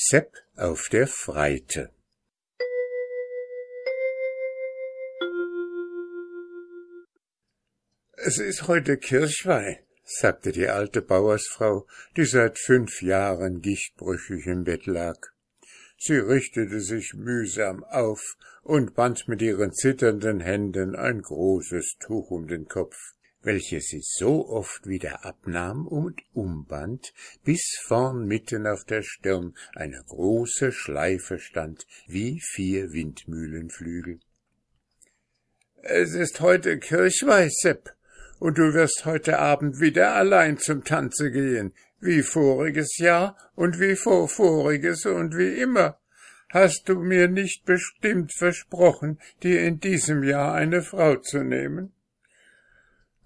Sepp auf der Freite Es ist heute Kirchweih, sagte die alte Bauersfrau, die seit fünf Jahren gichtbrüchig im Bett lag. Sie richtete sich mühsam auf und band mit ihren zitternden Händen ein großes Tuch um den Kopf welche sie so oft wieder abnahm und umband, bis vorn mitten auf der Stirn eine große Schleife stand, wie vier Windmühlenflügel. Es ist heute Kirchweih, Sepp, und du wirst heute Abend wieder allein zum Tanze gehen, wie voriges Jahr und wie vorvoriges und wie immer. Hast du mir nicht bestimmt versprochen, dir in diesem Jahr eine Frau zu nehmen?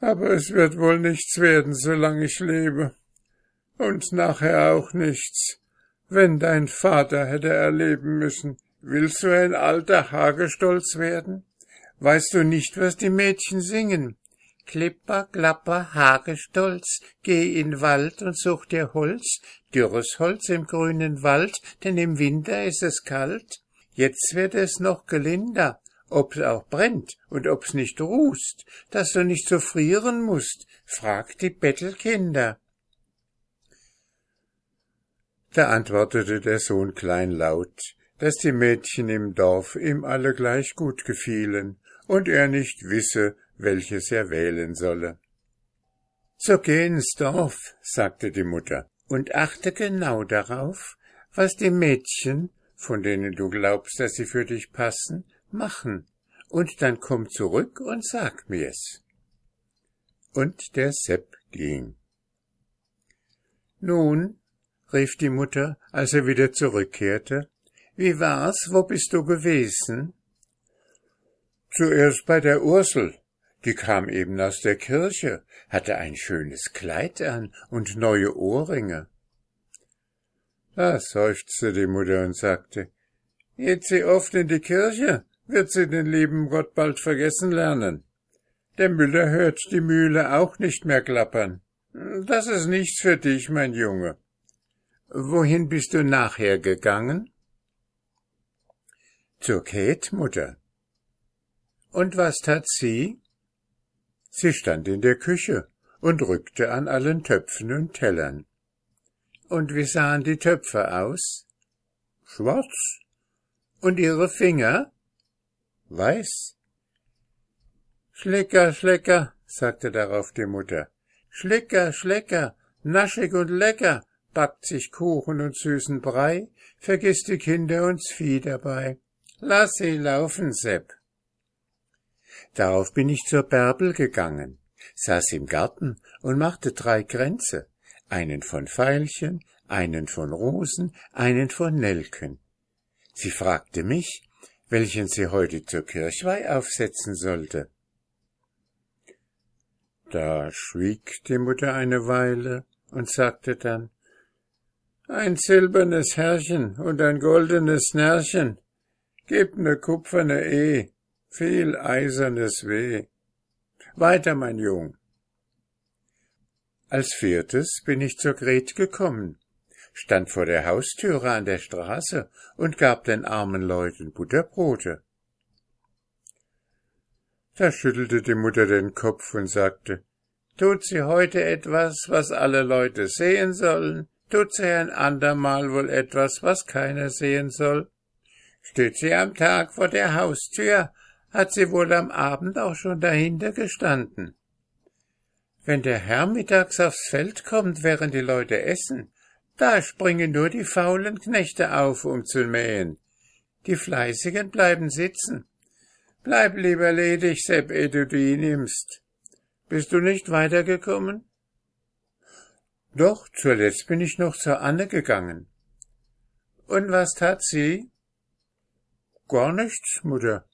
Aber es wird wohl nichts werden, solange ich lebe. Und nachher auch nichts. Wenn dein Vater hätte erleben müssen, willst du ein alter Hagestolz werden? Weißt du nicht, was die Mädchen singen? Klipper, klapper, Hagestolz, geh in Wald und such dir Holz, dürres Holz im grünen Wald, denn im Winter ist es kalt. Jetzt wird es noch gelinder, ob's auch brennt und ob's nicht rußt, dass du nicht so frieren musst, frag die Bettelkinder. Da antwortete der Sohn kleinlaut, dass die Mädchen im Dorf ihm alle gleich gut gefielen und er nicht wisse, welches er wählen solle. So geh ins Dorf, sagte die Mutter, und achte genau darauf, was die Mädchen, von denen du glaubst, dass sie für dich passen, machen, und dann komm zurück und sag mir's. Und der Sepp ging. Nun, rief die Mutter, als er wieder zurückkehrte, wie war's, wo bist du gewesen? Zuerst bei der Ursel, die kam eben aus der Kirche, hatte ein schönes Kleid an und neue Ohrringe. Da seufzte die Mutter und sagte, Geht sie oft in die Kirche, wird sie den lieben Gott bald vergessen lernen. Der Müller hört die Mühle auch nicht mehr klappern. Das ist nichts für dich, mein Junge. Wohin bist du nachher gegangen? Zur Käth, Mutter. Und was tat sie? Sie stand in der Küche und rückte an allen Töpfen und Tellern. Und wie sahen die Töpfe aus? Schwarz. Und ihre Finger? Weiß? Schlecker, Schlecker, sagte darauf die Mutter. Schlecker, Schlecker, naschig und lecker, backt sich Kuchen und süßen Brei, vergiss die Kinder und Vieh dabei. Lass sie laufen, Sepp. Darauf bin ich zur Bärbel gegangen, saß im Garten und machte drei Kränze, einen von Veilchen, einen von Rosen, einen von Nelken. Sie fragte mich, welchen sie heute zur Kirchweih aufsetzen sollte. Da schwieg die Mutter eine Weile und sagte dann Ein silbernes Herrchen und ein goldenes Närrchen, gib ne kupferne E, viel eisernes Weh. Weiter, mein Jung. Als viertes bin ich zur Gret gekommen stand vor der Haustüre an der Straße und gab den armen Leuten Butterbrote. Da schüttelte die Mutter den Kopf und sagte, Tut sie heute etwas, was alle Leute sehen sollen? Tut sie ein andermal wohl etwas, was keiner sehen soll? Steht sie am Tag vor der Haustür, hat sie wohl am Abend auch schon dahinter gestanden. Wenn der Herr mittags aufs Feld kommt, während die Leute essen, da springen nur die faulen Knechte auf, um zu mähen. Die Fleißigen bleiben sitzen. Bleib lieber ledig, Sepp, ehe du die nimmst. Bist du nicht weitergekommen? Doch, zuletzt bin ich noch zur Anne gegangen. Und was tat sie? Gar nichts, Mutter.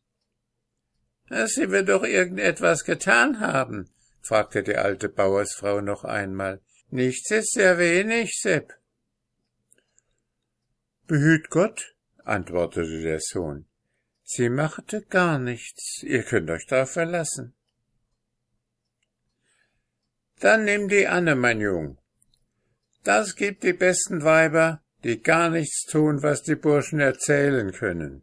Sie wird doch irgendetwas getan haben, fragte die alte Bauersfrau noch einmal. Nichts ist sehr wenig, Sepp. Behüt Gott, antwortete der Sohn. Sie machte gar nichts, ihr könnt euch darauf verlassen. Dann nimm die Anne, mein Jung. Das gibt die besten Weiber, die gar nichts tun, was die Burschen erzählen können.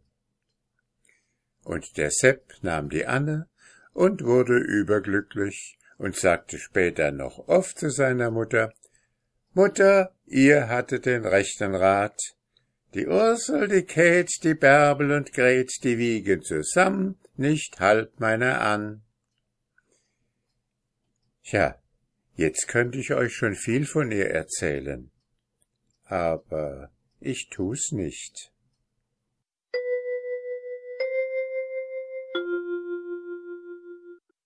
Und der Sepp nahm die Anne und wurde überglücklich und sagte später noch oft zu seiner Mutter, Mutter, ihr hattet den rechten Rat. Die Ursel, die Kät, die Bärbel und Gret, die wiegen zusammen nicht halb meiner an. Tja, jetzt könnte ich euch schon viel von ihr erzählen. Aber ich tu's nicht.